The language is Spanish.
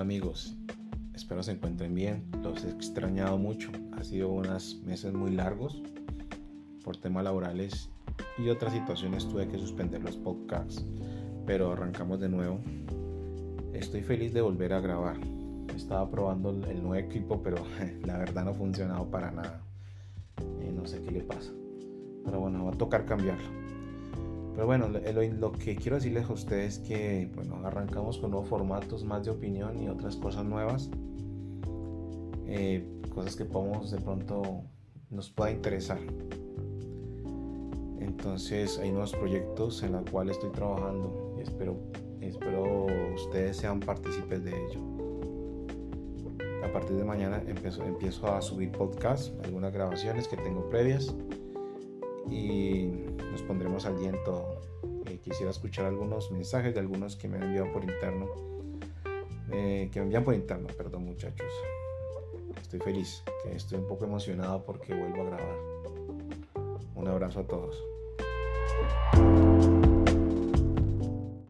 amigos? Espero se encuentren bien. Los he extrañado mucho. Ha sido unos meses muy largos por temas laborales y otras situaciones tuve que suspender los podcasts. Pero arrancamos de nuevo. Estoy feliz de volver a grabar. Estaba probando el nuevo equipo, pero la verdad no ha funcionado para nada. Eh, no sé qué le pasa. Pero bueno, va a tocar cambiarlo. Pero bueno, lo, que quiero decirles a ustedes es que bueno, arrancamos con nuevos formatos más de opinión y otras cosas nuevas. Eh, cosas que podemos de pronto nos pueda interesar. Entonces hay nuevos proyectos en los cuales estoy trabajando y espero, espero ustedes sean partícipes de ello. A partir de mañana empiezo, empiezo a subir podcasts, algunas grabaciones que tengo previas y pondremos al día en todo. Quisiera escuchar algunos mensajes de algunos que me han enviado por interno. Eh, que me envían por interno, perdón muchachos. Estoy feliz, que estoy un poco emocionado porque vuelvo a grabar. Un abrazo a todos.